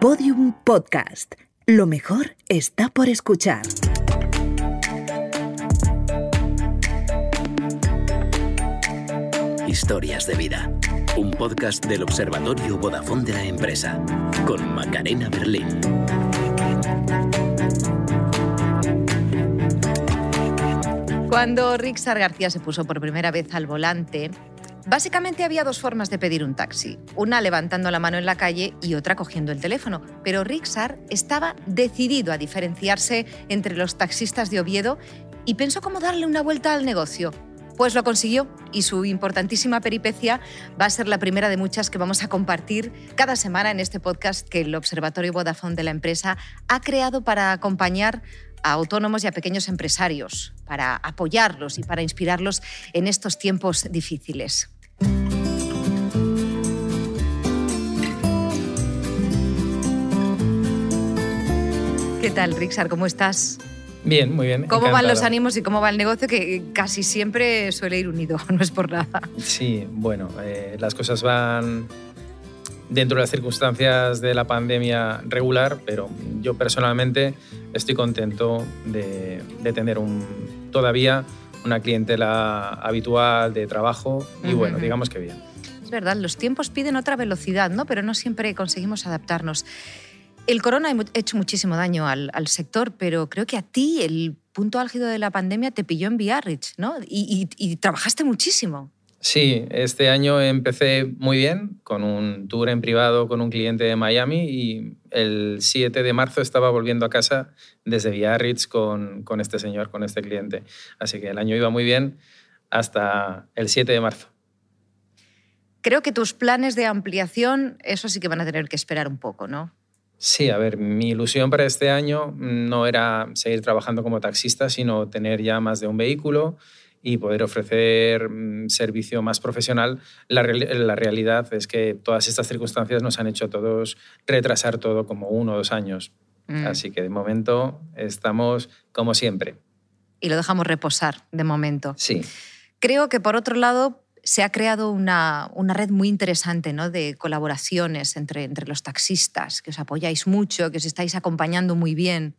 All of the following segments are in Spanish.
Podium Podcast. Lo mejor está por escuchar. Historias de vida. Un podcast del Observatorio Vodafone de la empresa. Con Macarena Berlín. Cuando Rixar García se puso por primera vez al volante, básicamente había dos formas de pedir un taxi, una levantando la mano en la calle y otra cogiendo el teléfono, pero Rixar estaba decidido a diferenciarse entre los taxistas de Oviedo y pensó cómo darle una vuelta al negocio. Pues lo consiguió y su importantísima peripecia va a ser la primera de muchas que vamos a compartir cada semana en este podcast que el Observatorio Vodafone de la empresa ha creado para acompañar a autónomos y a pequeños empresarios, para apoyarlos y para inspirarlos en estos tiempos difíciles. ¿Qué tal, Rixar? ¿Cómo estás? Bien, muy bien. ¿Cómo van los ánimos y cómo va el negocio? Que casi siempre suele ir unido, no es por nada. Sí, bueno, eh, las cosas van dentro de las circunstancias de la pandemia regular, pero yo personalmente estoy contento de, de tener un, todavía una clientela habitual de trabajo y bueno, Ujú. digamos que bien. Es verdad, los tiempos piden otra velocidad, ¿no? Pero no siempre conseguimos adaptarnos. El corona ha hecho muchísimo daño al, al sector, pero creo que a ti el punto álgido de la pandemia te pilló en Biarritz, ¿no? Y, y- y trabajaste muchísimo. Sí, este año empecé muy bien con un tour en privado con un cliente de Miami y el 7 de marzo estaba volviendo a casa desde Biarritz con, con este señor, con este cliente. Así que el año iba muy bien hasta el 7 de marzo. Creo que tus planes de ampliación, eso sí que van a tener que esperar un poco, ¿no? Sí, a ver, mi ilusión para este año no era seguir trabajando como taxista, sino tener ya más de un vehículo y poder ofrecer mm, servicio más profesional. La, la realidad es que todas estas circunstancias nos han hecho a todos retrasar todo como uno o dos años. Mm. Así que de momento estamos como siempre. Y lo dejamos reposar de momento. Sí, Creo que por otro lado se ha creado una, una red muy interesante ¿no? de colaboraciones entre, entre los taxistas, que os apoyáis mucho, que os estáis acompañando muy bien.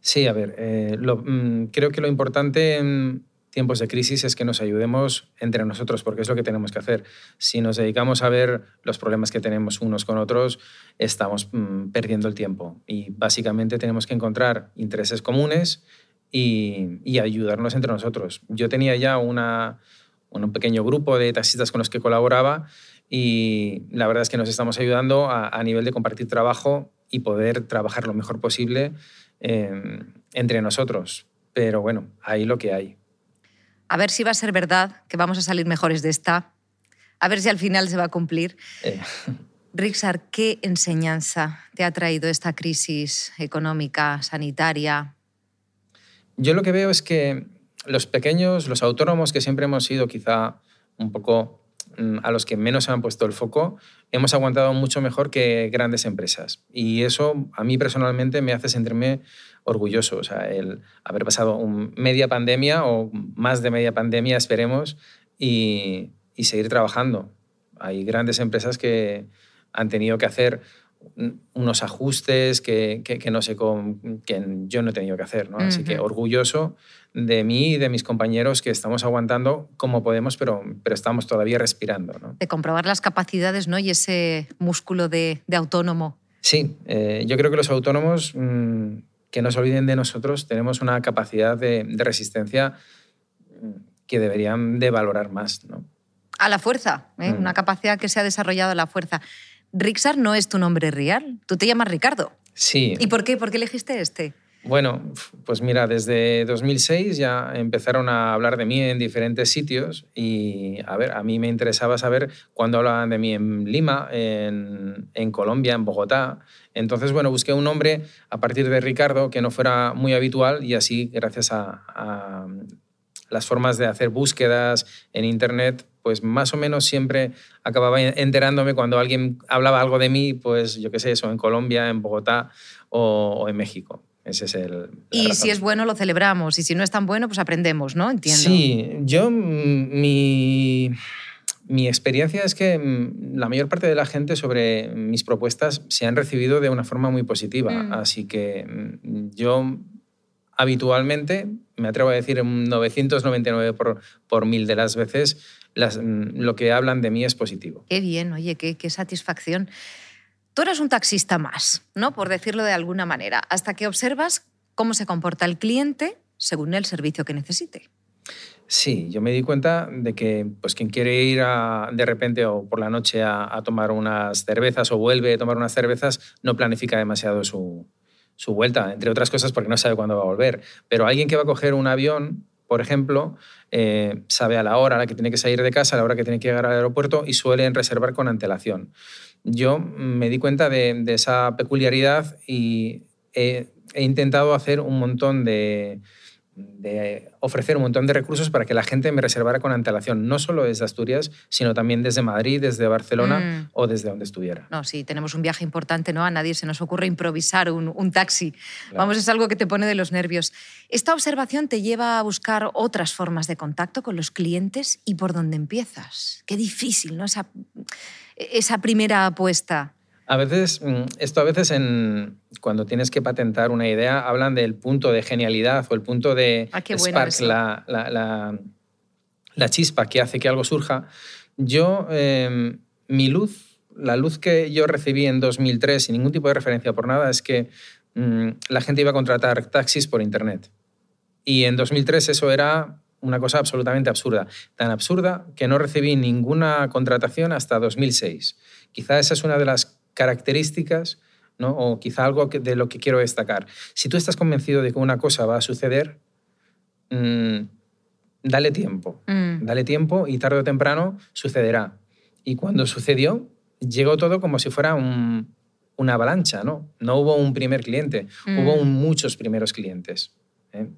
Sí, a ver, eh, lo- mm, creo que lo importante en tiempos de crisis es que nos ayudemos entre nosotros, porque es lo que tenemos que hacer. Si nos dedicamos a ver los problemas que tenemos unos con otros, estamos mm, perdiendo el tiempo. Y básicamente tenemos que encontrar intereses comunes y, y ayudarnos entre nosotros. Yo tenía ya una, un pequeño grupo de taxistas con los que colaboraba y la verdad es que nos estamos ayudando a, a nivel de compartir trabajo y poder trabajar lo mejor posible eh, entre nosotros. Pero bueno, ahí lo que hay. A ver si va a ser verdad que vamos a salir mejores de esta. A ver si al final se va a cumplir. Eh, Rixar, ¿qué enseñanza te ha traído esta crisis económica, sanitaria? yo lo que veo es que los pequeños, los autónomos que siempre hemos sido quizá un poco mm, a los que menos se han puesto el foco, hemos aguantado mucho mejor que grandes empresas. Y eso a mí personalmente me hace sentirme orgulloso. O sea, el haber pasado un media pandemia o más de media pandemia, esperemos, y, y seguir trabajando. Hay grandes empresas que han tenido que hacer un- unos ajustes que, que, que no sé con, que yo no he tenido que hacer. ¿no? Así que orgulloso de mí y de mis compañeros que estamos aguantando como podemos, pero, pero estamos todavía respirando. ¿no? De comprobar las capacidades ¿no? y ese músculo de, de autónomo. Sí, eh, yo creo que los autónomos, mm, que no se olviden de nosotros, tenemos una capacidad de, de resistencia mm, que deberían de valorar más. ¿no? A la fuerza, ¿eh? Mm. una capacidad que se ha desarrollado a la fuerza. Rixar no es tu nombre real, tú te llamas Ricardo. Sí. ¿Y por qué? ¿Por qué elegiste este? Bueno, pues mira, desde 2006 ya empezaron a hablar de mí en diferentes sitios y, a ver, a mí me interesaba saber cuándo hablaban de mí en Lima, en, en Colombia, en Bogotá. Entonces, bueno, busqué un nombre a partir de Ricardo que no fuera muy habitual y así, gracias a, a las formas de hacer búsquedas en Internet, pues más o menos siempre acababa enterándome cuando alguien hablaba algo de mí, pues yo qué sé, eso, en Colombia, en Bogotá o, o en México. Ese es el. Y razón. si es bueno, lo celebramos. Y si no es tan bueno, pues aprendemos, ¿no? Entiendo. Sí, yo, mm, mi, mi experiencia es que mm, la mayor parte de la gente sobre mis propuestas se han recibido de una forma muy positiva. Mm. Así que mm, yo habitualmente, me atrevo a decir un 999 por, por mil de las veces, las- lo que hablan de mí es positivo. Qué bien, oye, qué, qué satisfacción. Tú eres un taxista más, ¿no? Por decirlo de alguna manera, hasta que observas cómo se comporta el cliente según el servicio que necesite. Sí, yo me di cuenta de que pues, quien quiere ir de repente o por la noche a, a tomar unas cervezas o vuelve a tomar unas cervezas, no planifica demasiado su, su vuelta, entre otras cosas porque no sabe cuándo va a volver. Pero alguien que va a coger un avión, por ejemplo, eh, sabe a la hora a la que tiene que salir de casa, a la hora que tiene que llegar al aeropuerto y suelen reservar con antelación. Yo me di cuenta de, de esa peculiaridad y he, he intentado hacer un montón de, de ofrecer un montón de recursos para que la gente me reservara con antelación, no solo desde Asturias, sino también desde Madrid, desde Barcelona Mm. o desde donde estuviera. No, si tenemos un viaje importante, ¿no? A nadie se nos ocurre improvisar un, un taxi. Claro. Vamos, es algo que te pone de los nervios. Esta observación te lleva a buscar otras formas de contacto con los clientes y por dónde empiezas. Qué difícil, ¿no? Esa, esa primera apuesta. A veces, mm, esto a veces en, cuando tienes que patentar una idea, hablan del punto de genialidad o el punto de Ah, spark, eso. la, la- la- la chispa que hace que algo surja. Yo, eh, mi luz, la luz que yo recibí en 2003, sin ningún tipo de referencia por nada, es que mm, la gente iba a contratar taxis por Internet. Y en 2003 eso era una cosa absolutamente absurda. Tan absurda que no recibí ninguna contratación hasta 2006. Quizá esa es una de las características, ¿no? o quizá algo que- de lo que quiero destacar. Si tú estás convencido de que una cosa va a suceder, mm, dale tiempo. Mm. Dale tiempo y tarde o temprano sucederá. Y cuando sucedió, llegó todo como si fuera un- una avalancha, ¿no? No hubo un primer cliente, Mm. hubo un- muchos primeros clientes. ¿eh?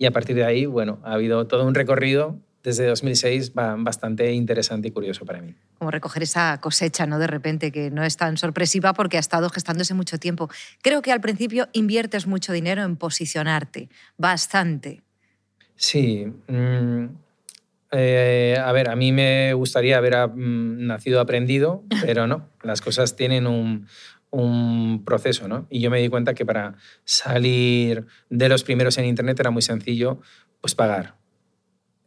Y a partir de ahí, bueno, ha habido todo un recorrido desde 2006 ba- bastante interesante y curioso para mí. Como recoger esa cosecha, ¿no? De repente, que no es tan sorpresiva porque ha estado gestándose mucho tiempo. Creo que al principio inviertes mucho dinero en posicionarte, bastante. Sí. mm, eh, a ver, a mí me gustaría haber mm, nacido aprendido, pero no. Las cosas tienen un, un proceso, ¿no? Y yo me di cuenta que para salir de los primeros en Internet era muy sencillo, pues pagar.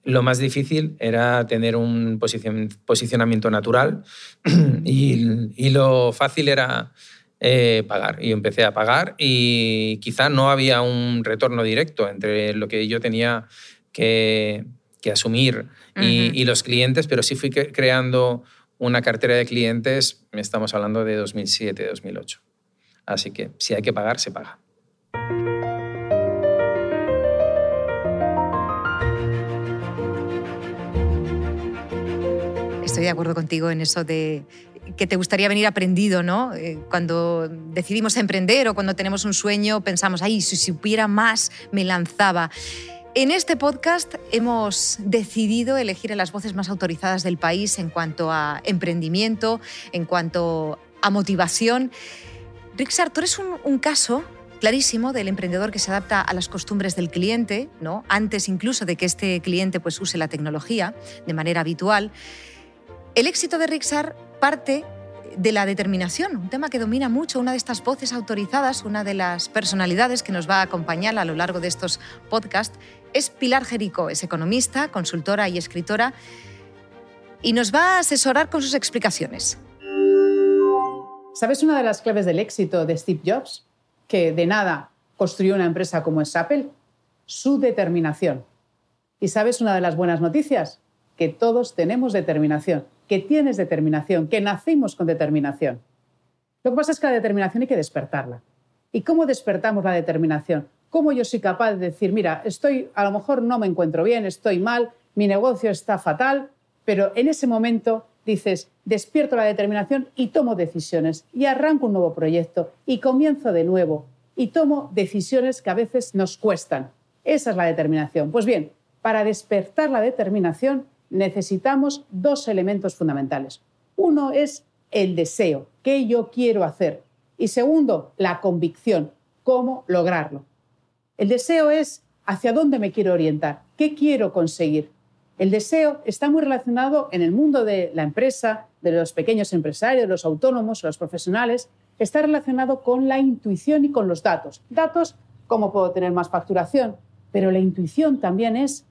Lo más difícil era tener un posicion- posicionamiento natural y, y lo fácil era eh, pagar. Y empecé a pagar y quizá no había un retorno directo entre lo que yo tenía que, que asumir y, y los clientes, pero sí fui cre- creando una cartera de clientes, estamos hablando de 2007, 2008. Así que si hay que pagar, se paga. Estoy de acuerdo contigo en eso de que te gustaría venir aprendido, ¿no? Eh, Cuando decidimos emprender o cuando tenemos un sueño, pensamos, ay, si supiera más, me lanzaba. En este podcast hemos decidido elegir a las voces más autorizadas del país en cuanto a emprendimiento, en cuanto a motivación. Rixar, tú eres un, un caso clarísimo del emprendedor que se adapta a las costumbres del cliente, ¿no? antes incluso de que este cliente pues, use la tecnología de manera habitual. El éxito de Rixar parte de la determinación, un tema que domina mucho, una de estas voces autorizadas, una de las personalidades que nos va a acompañar a lo largo de estos podcasts, es Pilar Jerico, es economista, consultora y escritora, y nos va a asesorar con sus explicaciones. ¿Sabes una de las claves del éxito de Steve Jobs? Que de nada construyó una empresa como es Apple. Su determinación. ¿Y sabes una de las buenas noticias? Que todos tenemos determinación, que tienes determinación, que nacimos con determinación. Lo que pasa es que la determinación hay que despertarla. ¿Y cómo despertamos la determinación? ¿Cómo yo soy capaz de decir, mira, estoy, a lo mejor no me encuentro bien, estoy mal, mi negocio está fatal, pero en ese momento dices, despierto la determinación y tomo decisiones y arranco un nuevo proyecto y comienzo de nuevo y tomo decisiones que a veces nos cuestan. Esa es la determinación. Pues bien, para despertar la determinación necesitamos dos elementos fundamentales. Uno es el deseo, qué yo quiero hacer. Y segundo, la convicción, cómo lograrlo. El deseo es hacia dónde me quiero orientar, qué quiero conseguir. El deseo está muy relacionado en el mundo de la empresa, de los pequeños empresarios, los autónomos, los profesionales, está relacionado con la intuición y con los datos. Datos, cómo puedo tener más facturación, pero la intuición también es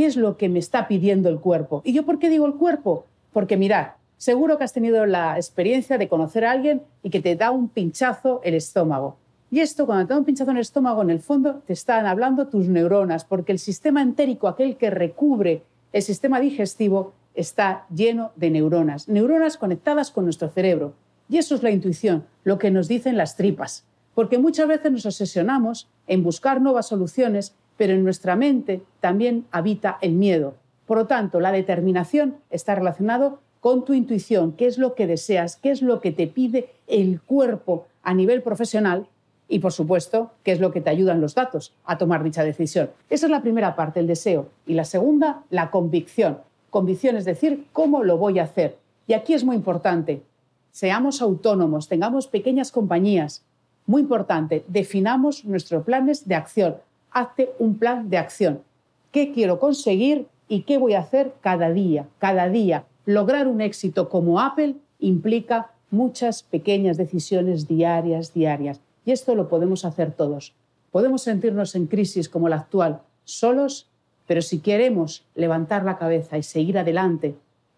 qué es lo que me está pidiendo el cuerpo. ¿Y yo por qué digo el cuerpo? Porque mirad, seguro que has tenido la experiencia de conocer a alguien y que te da un pinchazo el estómago. Y esto, cuando te da un pinchazo en el estómago, en el fondo te están hablando tus neuronas, porque el sistema entérico, aquel que recubre el sistema digestivo, está lleno de neuronas, neuronas conectadas con nuestro cerebro. Y eso es la intuición, lo que nos dicen las tripas. Porque muchas veces nos obsesionamos en buscar nuevas soluciones, pero en nuestra mente también habita el miedo. Por lo tanto, la determinación está relacionado con tu intuición, qué es lo que deseas, qué es lo que te pide el cuerpo a nivel profesional y, por supuesto, qué es lo que te ayudan los datos a tomar dicha decisión. Esa es la primera parte, el deseo. Y la segunda, la convicción. Convicción es decir, ¿cómo lo voy a hacer? Y aquí es muy importante, seamos autónomos, tengamos pequeñas compañías. Muy importante, definamos nuestros planes de acción. Hazte un plan de acción. ¿Qué quiero conseguir y qué voy a hacer cada día? Cada día. Lograr un éxito como Apple implica muchas pequeñas decisiones diarias, diarias. Y esto lo podemos hacer todos. Podemos sentirnos en crisis como la actual, solos, pero si queremos levantar la cabeza y seguir adelante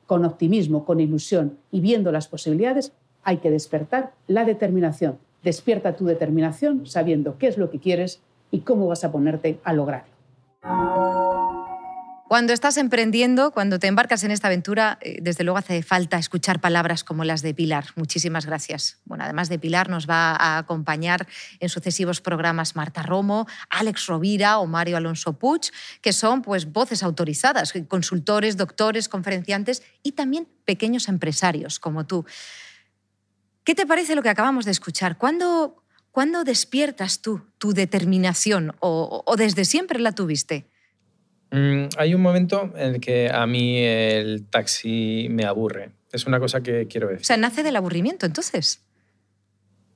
con optimismo, con ilusión y viendo las posibilidades, hay que despertar la determinación. Despierta tu determinación sabiendo qué es lo que quieres y cómo vas a ponerte a lograrlo. Cuando estás emprendiendo, cuando te embarcas en esta aventura, eh, desde luego hace falta escuchar palabras como las de Pilar. Muchísimas gracias. Bueno, además de Pilar, nos va a acompañar en sucesivos programas Marta Romo, Alex Rovira o Mario Alonso Puig, que son pues voces autorizadas, consultores, doctores, conferenciantes y también pequeños empresarios como tú. ¿Qué te parece lo que acabamos de escuchar? ¿Cuándo, ¿cuándo despiertas tú tu determinación o, o desde siempre la tuviste? Mm, hay un momento en el que a mí el taxi me aburre. Es una cosa que quiero decir. O sea, nace del aburrimiento, entonces.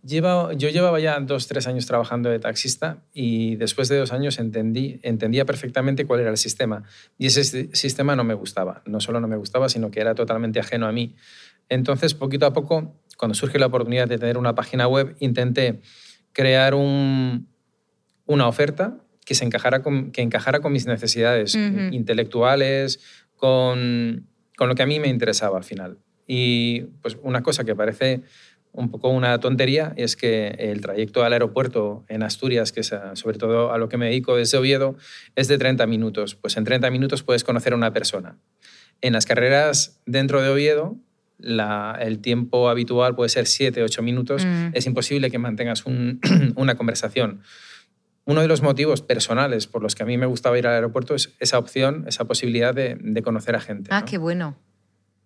yo llevaba ya dos, tres años trabajando de taxista y después de dos años entendí, entendía perfectamente cuál era el sistema. Y ese sistema no me gustaba. No solo no me gustaba, sino que era totalmente ajeno a mí. Entonces, poquito a poco, cuando surge la oportunidad de tener una página web, intenté crear un, una oferta que, se encajara con, que encajara con mis necesidades intelectuales, con, con, lo que a mí me interesaba al final. Y pues una cosa que parece un poco una tontería es que el trayecto al aeropuerto en Asturias, que es sobre todo a lo que me dedico desde Oviedo, es de 30 minutos. Pues en 30 minutos puedes conocer a una persona. En las carreras dentro de Oviedo, la, el tiempo habitual puede ser 7, 8 minutos. Mm. Es imposible que mantengas un, una conversación uno de los motivos personales por los que a mí me gustaba ir al aeropuerto es esa opción, esa posibilidad de, conocer a gente. Ah, qué bueno.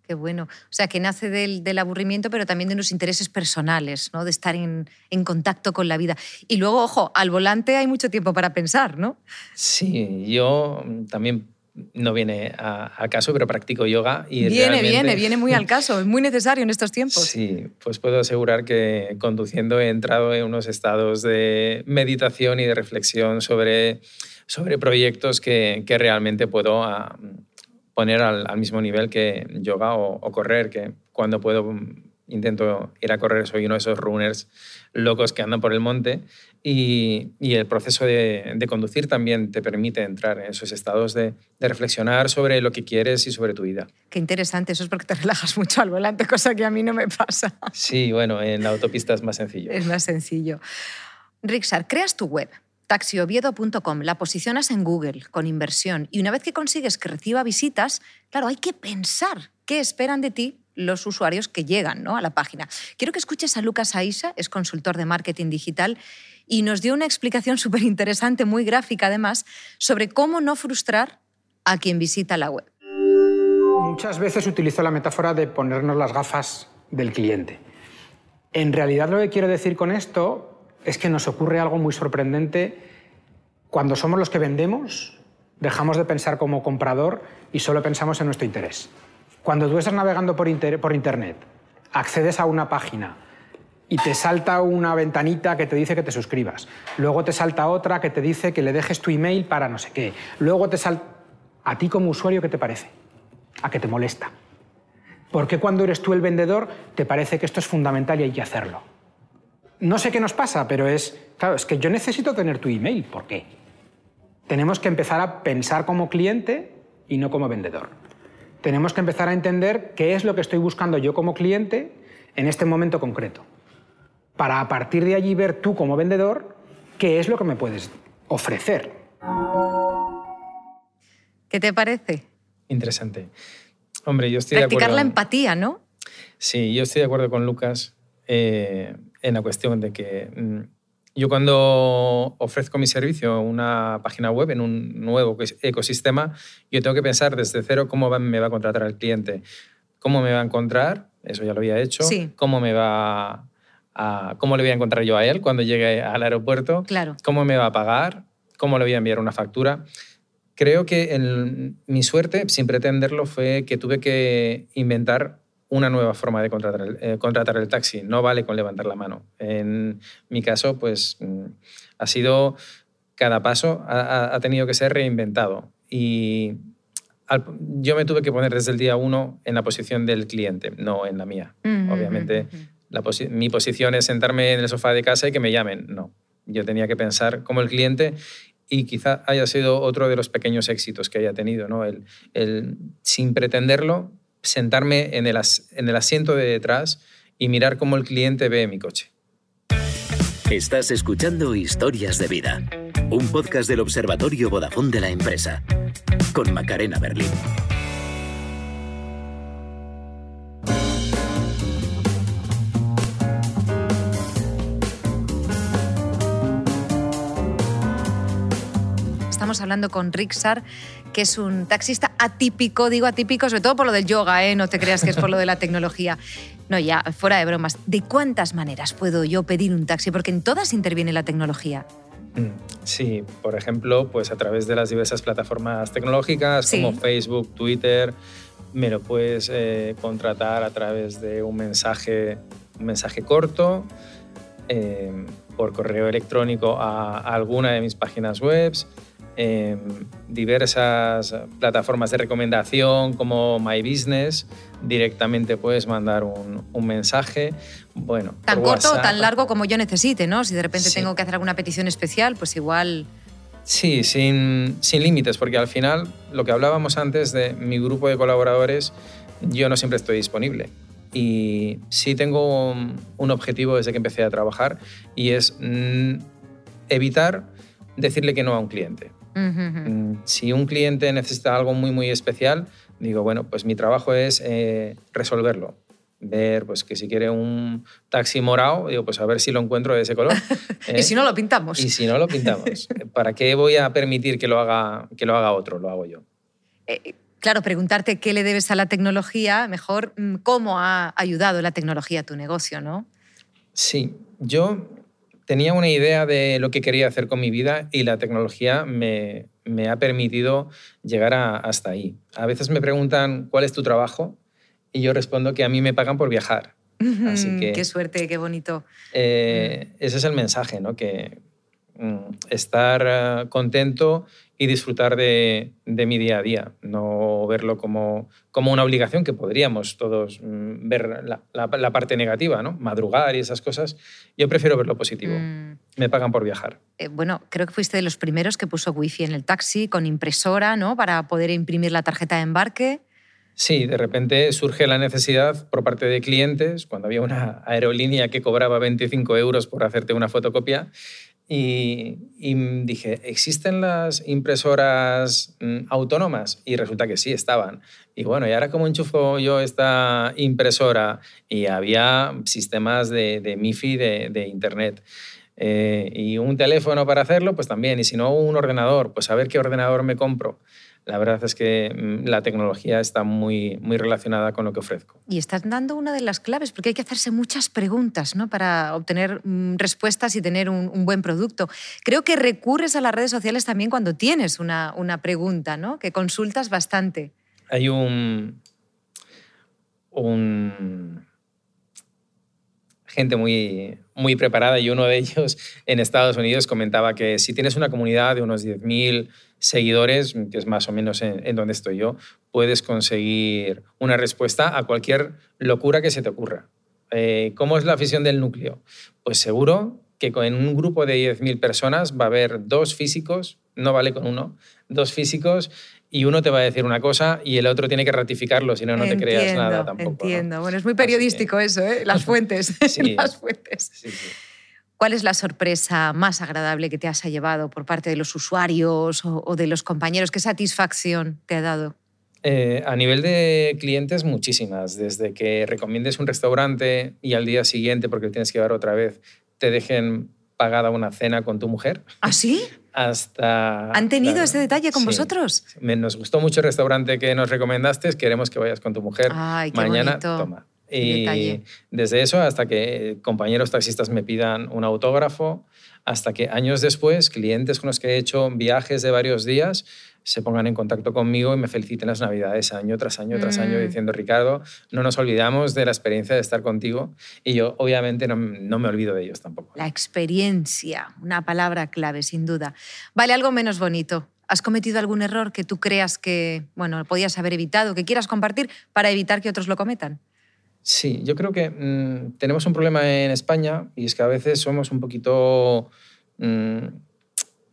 Qué bueno. O sea, que nace del, aburrimiento, pero también de unos intereses personales, ¿no? De estar en, en, contacto con la vida. Y luego, ojo, al volante hay mucho tiempo para pensar, ¿no? Sí, yo también no viene a, caso, pero practico yoga y Viene, viene, viene muy al caso, es muy necesario en estos tiempos. Sí, pues puedo asegurar que conduciendo he entrado en unos estados de meditación y de reflexión sobre, sobre proyectos que, que realmente puedo ah, poner al, mismo nivel que yoga o, o correr, que cuando puedo intento ir a correr, soy uno de esos runners locos que andan por el monte y, el proceso de, conducir también te permite entrar en esos estados de, reflexionar sobre lo que quieres y sobre tu vida. Qué interesante, eso es porque te relajas mucho al volante, cosa que a mí no me pasa. Sí, bueno, en la autopista es más sencillo. Es más sencillo. Rixar, creas tu web taxioviedo.com, la posicionas en Google con inversión y una vez que consigues que reciba visitas, claro, hay que pensar qué esperan de ti los usuarios que llegan ¿no? a la página. Quiero que escuches a Lucas Aisa, es consultor de marketing digital, y nos dio una explicación súper interesante, muy gráfica además, sobre cómo no frustrar a quien visita la web. Muchas veces utilizo la metáfora de ponernos las gafas del cliente. En realidad lo que quiero decir con esto es que nos ocurre algo muy sorprendente cuando somos los que vendemos, dejamos de pensar como comprador y solo pensamos en nuestro interés. Cuando tú estás navegando por, Internet, accedes a una página y te salta una ventanita que te dice que te suscribas. Luego te salta otra que te dice que le dejes tu email para no sé qué. Luego te salta... ¿A ti como usuario qué te parece? ¿A qué te molesta? ¿Por qué cuando eres tú el vendedor te parece que esto es fundamental y hay que hacerlo? No sé qué nos pasa, pero es, claro, es que yo necesito tener tu email. ¿Por qué? Tenemos que empezar a pensar como cliente y no como vendedor. Tenemos que empezar a entender qué es lo que estoy buscando yo como cliente en este momento concreto. Para a partir de allí ver tú como vendedor qué es lo que me puedes ofrecer. ¿Qué te parece? Interesante. Hombre, yo estoy de Practicar acuerdo. la empatía, ¿no? Sí, yo estoy de acuerdo con Lucas eh, en la cuestión de que mm, yo cuando ofrezco mi servicio a una página web en un nuevo ecos- ecosistema, yo tengo que pensar desde cero cómo me va a contratar el cliente, cómo me va a encontrar, eso ya lo había hecho, Sí. cómo me va a, cómo le voy a encontrar yo a él cuando llegue al aeropuerto, Claro. cómo me va a pagar, cómo le voy a enviar una factura. Creo que el- mi suerte, sin pretenderlo, fue que tuve que inventar una nueva forma de contratar el, eh, contratar el taxi. No vale con levantar la mano. En mi caso, pues mm, ha sido, cada paso ha, tenido que ser reinventado. Y al- yo me tuve que poner desde el día uno en la posición del cliente, no en la mía. Mm, Obviamente, mm, la posi- mi posición es sentarme en el sofá de casa y que me llamen. No, yo tenía que pensar como el cliente y quizá haya sido otro de los pequeños éxitos que haya tenido, ¿no? El, el, sin pretenderlo, sentarme en el, as- en el asiento de detrás y mirar cómo el cliente ve mi coche. Estás escuchando Historias de Vida, un podcast del Observatorio Vodafone de la empresa, con Macarena Berlín. Estamos hablando con Rixar, que es un taxista atípico, digo atípico sobre todo por lo del yoga, ¿eh? no te creas que es por lo de la tecnología. No, ya, fuera de bromas. ¿De cuántas maneras puedo yo pedir un taxi? Porque en todas interviene la tecnología. Mm, Sí, por ejemplo, pues a través de las diversas plataformas tecnológicas Sí. como Facebook, Twitter, me lo puedes eh, contratar a través de un mensaje, un mensaje corto, eh, por correo electrónico a, a alguna de mis páginas web, eh, diversas plataformas de recomendación como My Business, directamente puedes mandar un, un mensaje. Bueno, Tan corto o WhatsApp. tan largo como yo necesite, ¿no? Si de repente Sí. tengo que hacer alguna petición especial, pues igual... Sí, sin, sin límites, porque al final lo que hablábamos antes de mi grupo de colaboradores, yo no siempre estoy disponible. Y sí tengo un, un objetivo desde que empecé a trabajar y es mm, evitar decirle que no a un cliente. Mm, Si un cliente necesita algo muy, muy especial, digo, bueno, pues mi trabajo es eh, resolverlo. Ver, pues que si quiere un taxi morado, digo, pues a ver si lo encuentro de ese color. Y ¿eh? si no, lo pintamos. Y si no, lo pintamos. ¿Para qué voy a permitir que lo haga, que lo haga otro? Lo hago yo. Eh, claro, preguntarte qué le debes a la tecnología, mejor mm, cómo ha ayudado la tecnología a tu negocio, ¿no? Sí, yo tenía una idea de lo que quería hacer con mi vida y la tecnología me, me ha permitido llegar a- hasta ahí. A veces me preguntan cuál es tu trabajo y yo respondo que a mí me pagan por viajar. Así que- Qué suerte, qué bonito. Eh, ese es el mensaje, ¿no? Que mm, estar eh, contento y disfrutar de, de mi día a día, no verlo como, como una obligación que podríamos todos mm, ver la, la- la parte negativa, ¿no? Madrugar y esas cosas. Yo prefiero ver lo positivo. Mm, Me pagan por viajar. eh, bueno, creo que fuiste de los primeros que puso wifi en el taxi con impresora, ¿no? Para poder imprimir la tarjeta de embarque. Sí, de repente surge la necesidad por parte de clientes, cuando había una aerolínea que cobraba 25 euros por hacerte una fotocopia, y, dije, ¿existen las impresoras mm, autónomas? Y resulta que sí, estaban. Y bueno, ¿y ahora cómo enchufo yo esta impresora? Y había sistemas de, de MIFI de, de Internet. Eh, y un teléfono para hacerlo, pues también. Y si no, un ordenador, pues a ver qué ordenador me compro. La verdad es que mm, la tecnología está muy, muy relacionada con lo que ofrezco. Y estás dando una de las claves, porque hay que hacerse muchas preguntas ¿no? para obtener mm, respuestas y tener un, un buen producto. Creo que recurres a las redes sociales también cuando tienes una, una pregunta, ¿no? que consultas bastante. Hay un, un gente muy, muy preparada y uno de ellos en Estados Unidos comentaba que si tienes una comunidad de unos 10.000 seguidores, que es más o menos en, donde estoy yo, puedes conseguir una respuesta a cualquier locura que se te ocurra. Eh, ¿Cómo es la afición del núcleo? Pues seguro que en un grupo de 10.000 personas va a haber dos físicos, no vale con uno, dos físicos y uno te va a decir una cosa y el otro tiene que ratificarlo, si no, no te creas nada tampoco. Entiendo. Bueno, es muy periodístico eso, ¿eh? Las fuentes. Sí, las fuentes. ¿Cuál es la sorpresa más agradable que te has llevado por parte de los usuarios o, de los compañeros? ¿Qué satisfacción te ha dado? Eh, a nivel de clientes, muchísimas. Desde que recomiendes un restaurante y al día siguiente, porque tienes que llevar otra vez, te dejen pagada una cena con tu mujer. ¿Ah, sí? Hasta... ¿Han tenido ese detalle con vosotros? Nos gustó mucho el restaurante que nos recomendaste, queremos que vayas con tu mujer. Ay, qué Mañana, toma. Y desde eso hasta que compañeros taxistas me pidan un autógrafo, hasta que años después, clientes con los que he hecho viajes de varios días, se pongan en contacto conmigo y me feliciten las navidades año tras año tras año mm. diciendo, Ricardo, no nos olvidamos de la experiencia de estar contigo y yo obviamente no, no, me olvido de ellos tampoco. La experiencia, una palabra clave sin duda. Vale, algo menos bonito. ¿Has cometido algún error que tú creas que bueno, podías haber evitado, que quieras compartir para evitar que otros lo cometan? Sí, yo creo que mm, tenemos un problema en España y es que a veces somos un poquito... Mm,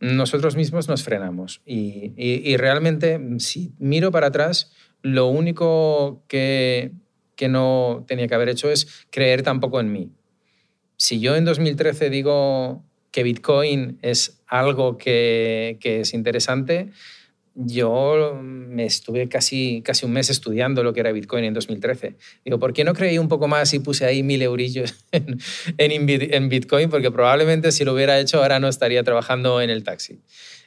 nosotros mismos nos frenamos. Y, realmente, si miro para atrás, lo único que, que no tenía que haber hecho es creer tampoco en mí. Si yo en 2013 digo que Bitcoin es algo que, que es interesante, yo me estuve casi, casi un mes estudiando lo que era Bitcoin en 2013. Digo, ¿por qué no creí un poco más y puse ahí mil eurillos en, en, Bitcoin? Porque probablemente si lo hubiera hecho ahora no estaría trabajando en el taxi.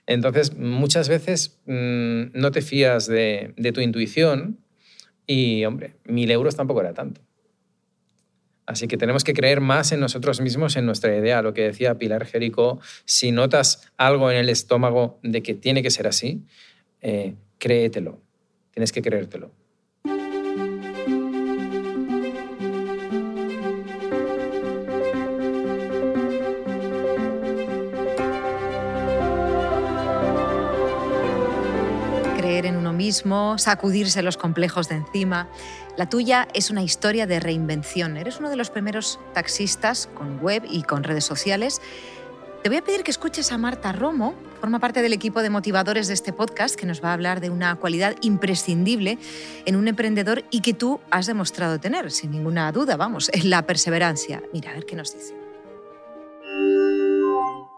Entonces, muchas veces mm, no te fías de, de, tu intuición y, hombre, mil euros tampoco era tanto. Así que tenemos que creer más en nosotros mismos, en nuestra idea. Lo que decía Pilar Jerico, si notas algo en el estómago de que tiene que ser así, eh, créetelo, tienes que creértelo. Creer en uno mismo, sacudirse los complejos de encima. La tuya es una historia de reinvención. Eres uno de los primeros taxistas con web y con redes sociales te voy a pedir que escuches a Marta Romo, forma parte del equipo de motivadores de este podcast, que nos va a hablar de una cualidad imprescindible en un emprendedor y que tú has demostrado tener, sin ninguna duda, vamos, la perseverancia. Mira, a ver qué nos dice.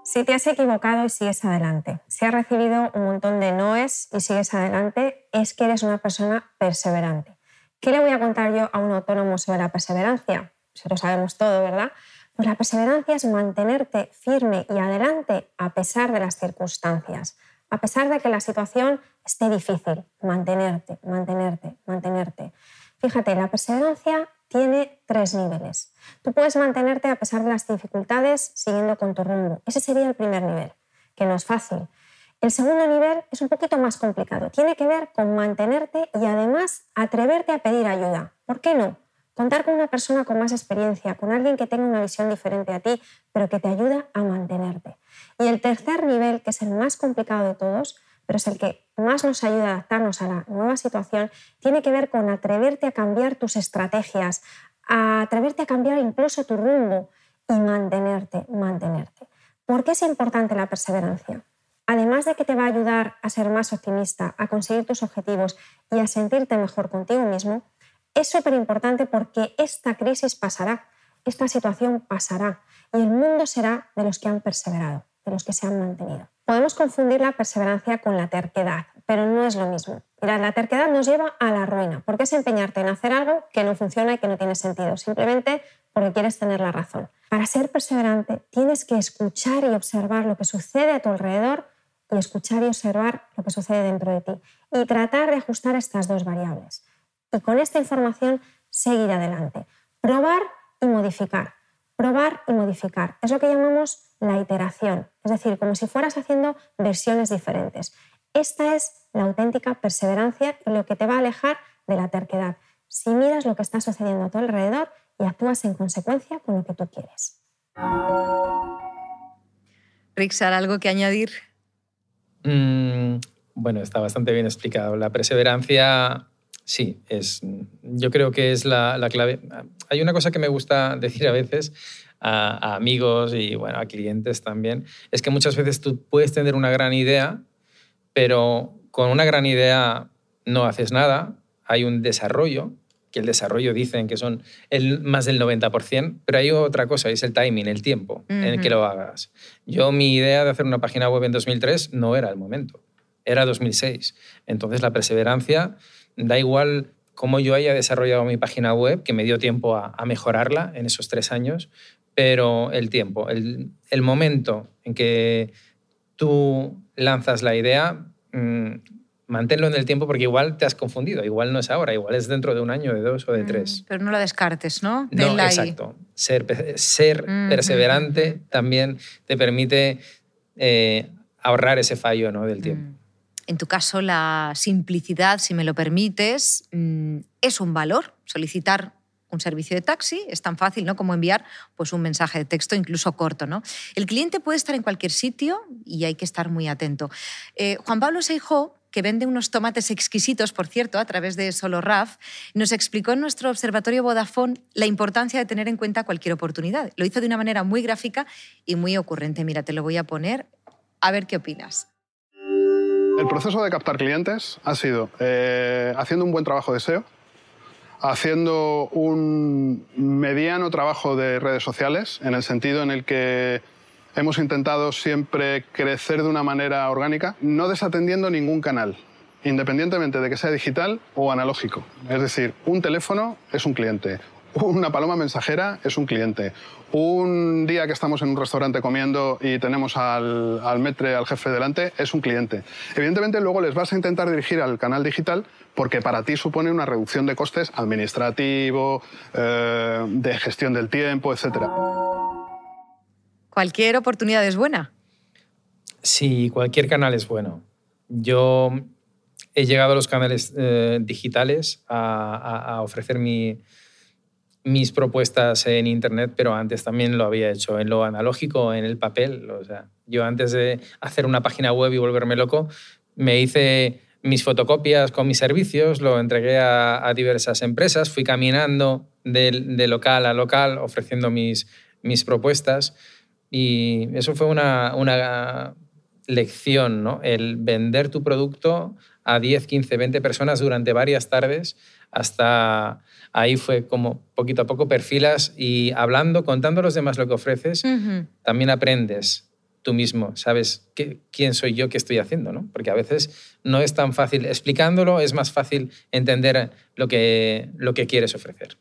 Si te has equivocado y sigues adelante, si has recibido un montón de noes y sigues adelante, es que eres una persona perseverante. ¿Qué le voy a contar yo a un autónomo sobre la perseverancia? Se lo sabemos todo, ¿verdad? Pues la perseverancia es mantenerte firme y adelante a pesar de las circunstancias, a pesar de que la situación esté difícil, mantenerte, mantenerte, mantenerte. Fíjate, la perseverancia tiene tres niveles. Tú puedes mantenerte a pesar de las dificultades siguiendo con tu rumbo. Ese sería el primer nivel, que no es fácil. El segundo nivel es un poquito más complicado. Tiene que ver con mantenerte y además atreverte a pedir ayuda. ¿Por qué no? Contar con una persona con más experiencia, con alguien que tenga una visión diferente a ti, pero que te ayuda a mantenerte. Y el tercer nivel, que es el más complicado de todos, pero es el que más nos ayuda a adaptarnos a la nueva situación, tiene que ver con atreverte a cambiar tus estrategias, a atreverte a cambiar incluso tu rumbo y mantenerte, mantenerte. ¿Por qué es importante la perseverancia? Además de que te va a ayudar a ser más optimista, a conseguir tus objetivos y a sentirte mejor contigo mismo, es súper importante porque esta crisis pasará, esta situación pasará y el mundo será de los que han perseverado, de los que se han mantenido. Podemos confundir la perseverancia con la terquedad, pero no es lo mismo. Mira, la terquedad nos lleva a la ruina, porque es empeñarte en hacer algo que no funciona y que no tiene sentido, simplemente porque quieres tener la razón. Para ser perseverante tienes que escuchar y observar lo que sucede a tu alrededor y escuchar y observar lo que sucede dentro de ti y tratar de ajustar estas dos variables y con esta información seguir adelante. Probar y modificar. Probar y modificar. Es lo que llamamos la iteración, es decir, como si fueras haciendo versiones diferentes. Esta es la auténtica perseverancia y lo que te va a alejar de la terquedad. Si miras lo que está sucediendo a tu alrededor y actúas en consecuencia con lo que tú quieres. Rixar, ¿algo que añadir? Mm, bueno, está bastante bien explicado. La perseverancia, sí, es, yo creo que es la, clave. Hay una cosa que me gusta decir a veces a, amigos y bueno, a clientes también, es que muchas veces tú puedes tener una gran idea, pero con una gran idea no haces nada, hay un desarrollo, que el desarrollo dicen que son el, más del 90%, pero hay otra cosa, es el timing, el tiempo en el que lo hagas. Yo mi idea de hacer una página web en 2003 no era el momento, era 2006. Entonces la perseverancia, da igual cómo yo haya desarrollado mi página web, que me dio tiempo a, mejorarla en esos tres años, pero el tiempo, el, el momento en que tú lanzas la idea, mm, manténlo en el tiempo porque igual te has confundido, igual no es ahora, igual es dentro de un año, de dos o de mm, tres. pero no la descartes, ¿no? no, exacto. Ser, ser perseverante también te permite eh, ahorrar ese fallo ¿no? del tiempo. Mm. En tu caso, la simplicidad, si me lo permites, mm, es un valor. Solicitar un servicio de taxi es tan fácil ¿no? como enviar pues, un mensaje de texto, incluso corto. ¿no? El cliente puede estar en cualquier sitio y hay que estar muy atento. Eh, Juan Pablo Seijó que vende unos tomates exquisitos, por cierto, a través de Solo Raf, nos explicó en nuestro observatorio Vodafone la importancia de tener en cuenta cualquier oportunidad. Lo hizo de una manera muy gráfica y muy ocurrente. Mira, te lo voy a poner, a ver qué opinas. El proceso de captar clientes ha sido eh, haciendo un buen trabajo de SEO, haciendo un mediano trabajo de redes sociales, en el sentido en el que Hemos intentado siempre crecer de una manera orgánica, no desatendiendo ningún canal, independientemente de que sea digital o analógico. Es decir, un teléfono es un cliente, una paloma mensajera es un cliente. Un día que estamos en un restaurante comiendo y tenemos al, metre, al jefe delante, es un cliente. Evidentemente luego les vas a intentar dirigir al canal digital porque para ti supone una reducción de costes administrativo, eh, de gestión del tiempo, etcétera. ¿Cualquier oportunidad es buena? Sí, cualquier canal es bueno. Yo he llegado a los canales eh, digitales a, ofrecer mis propuestas en Internet, pero antes también lo había hecho en lo analógico, en el papel. O sea, yo antes de hacer una página web y volverme loco, me hice mis fotocopias con mis servicios, lo entregué a, diversas empresas, fui caminando de, local a local ofreciendo mis, mis propuestas. Y eso fue una, una lección, ¿no? El vender tu producto a 10, 15, 20 personas durante varias tardes hasta ahí fue como poquito a poco perfilas y hablando, contando a los demás lo que ofreces, también aprendes tú mismo, sabes qué, quién soy yo, qué estoy haciendo, ¿no? Porque a veces no es tan fácil, explicándolo es más fácil entender lo que, lo que quieres ofrecer.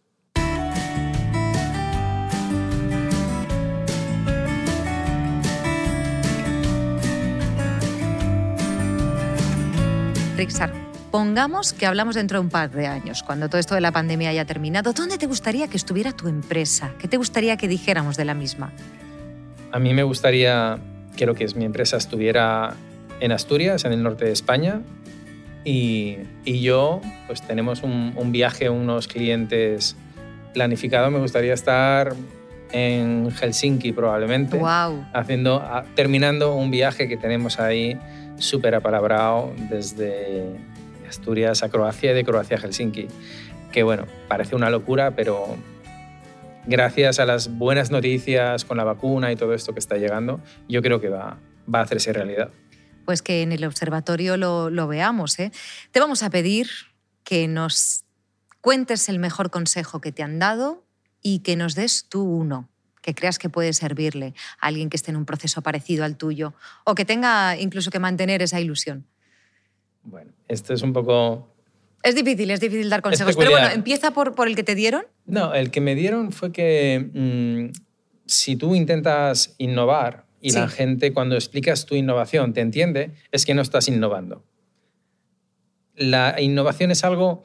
Pongamos que hablamos dentro de un par de años, cuando todo esto de la pandemia haya terminado. ¿Dónde te gustaría que estuviera tu empresa? ¿Qué te gustaría que dijéramos de la misma? A mí me gustaría que lo que es mi empresa estuviera en Asturias, en el norte de España. Y, yo, pues tenemos un, un viaje, unos clientes planificado. Me gustaría estar en Helsinki probablemente, wow. haciendo, terminando un viaje que tenemos ahí súper apalabrado desde Asturias a Croacia y de Croacia a Helsinki. Que bueno, parece una locura, pero gracias a las buenas noticias con la vacuna y todo esto que está llegando, yo creo que va, va a hacerse realidad. Pues que en el observatorio lo, lo veamos. ¿eh? Te vamos a pedir que nos cuentes el mejor consejo que te han dado y que nos des tú uno que creas que puede servirle a alguien que esté en un proceso parecido al tuyo o que tenga incluso que mantener esa ilusión? Bueno, esto es un poco... Es difícil, es difícil dar consejos, pero bueno, empieza por, por el que te dieron. No, el que me dieron fue que mm, si tú intentas innovar y la gente cuando explicas tu innovación te entiende, es que no estás innovando. La innovación es algo,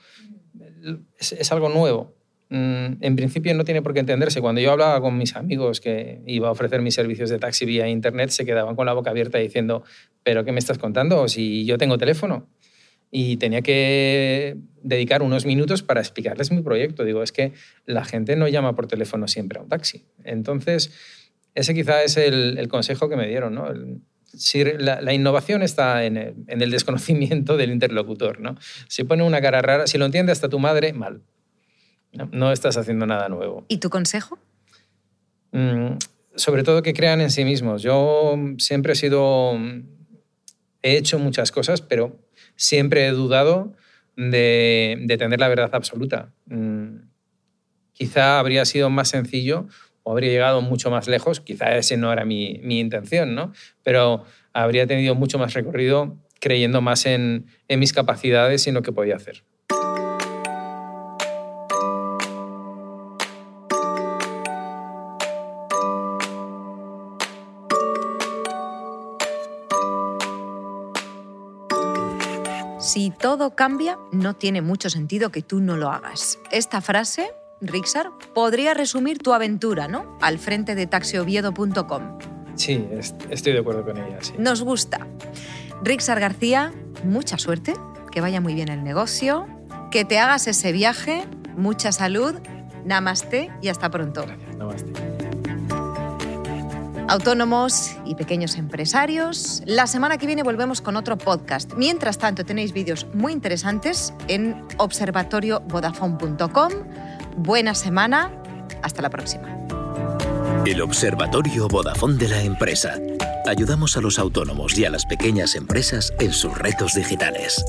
es algo nuevo en principio no tiene por qué entenderse. Cuando yo hablaba con mis amigos que iba a ofrecer mis servicios de taxi vía internet, se quedaban con la boca abierta diciendo, ¿pero qué me estás contando? Si yo tengo teléfono. y tenía que dedicar unos minutos para explicarles mi proyecto. Digo, es que la gente no llama por teléfono siempre a un taxi. Entonces, ese quizá es el, consejo que me dieron. si la, innovación está en el, desconocimiento del interlocutor. ¿no? Si pone una cara rara, si lo entiende hasta tu madre, mal. No, estás haciendo nada nuevo. ¿Y tu consejo? Mm, sobre todo que crean en sí mismos. Yo siempre he sido... He hecho muchas cosas, pero siempre he dudado de, tener la verdad absoluta. Mm, quizá habría sido más sencillo o habría llegado mucho más lejos, quizá ese no era mi, mi intención, ¿no? pero habría tenido mucho más recorrido creyendo más en, en mis capacidades y en lo que podía hacer. Si todo cambia, no tiene mucho sentido que tú no lo hagas. Esta frase, Rixar, podría resumir tu aventura, ¿no? Al frente de taxioviedo.com. Sí, estoy de acuerdo con ella. Nos gusta. Rixar García, mucha suerte, que vaya muy bien el negocio, que te hagas ese viaje, mucha salud, namaste y hasta pronto. Gracias, namaste autónomos y pequeños empresarios. La semana que viene volvemos con otro podcast. Mientras tanto, tenéis vídeos muy interesantes en observatoriovodafone.com. Buena semana. Hasta la próxima. El Observatorio Vodafone de la empresa. Ayudamos a los autónomos y a las pequeñas empresas en sus retos digitales.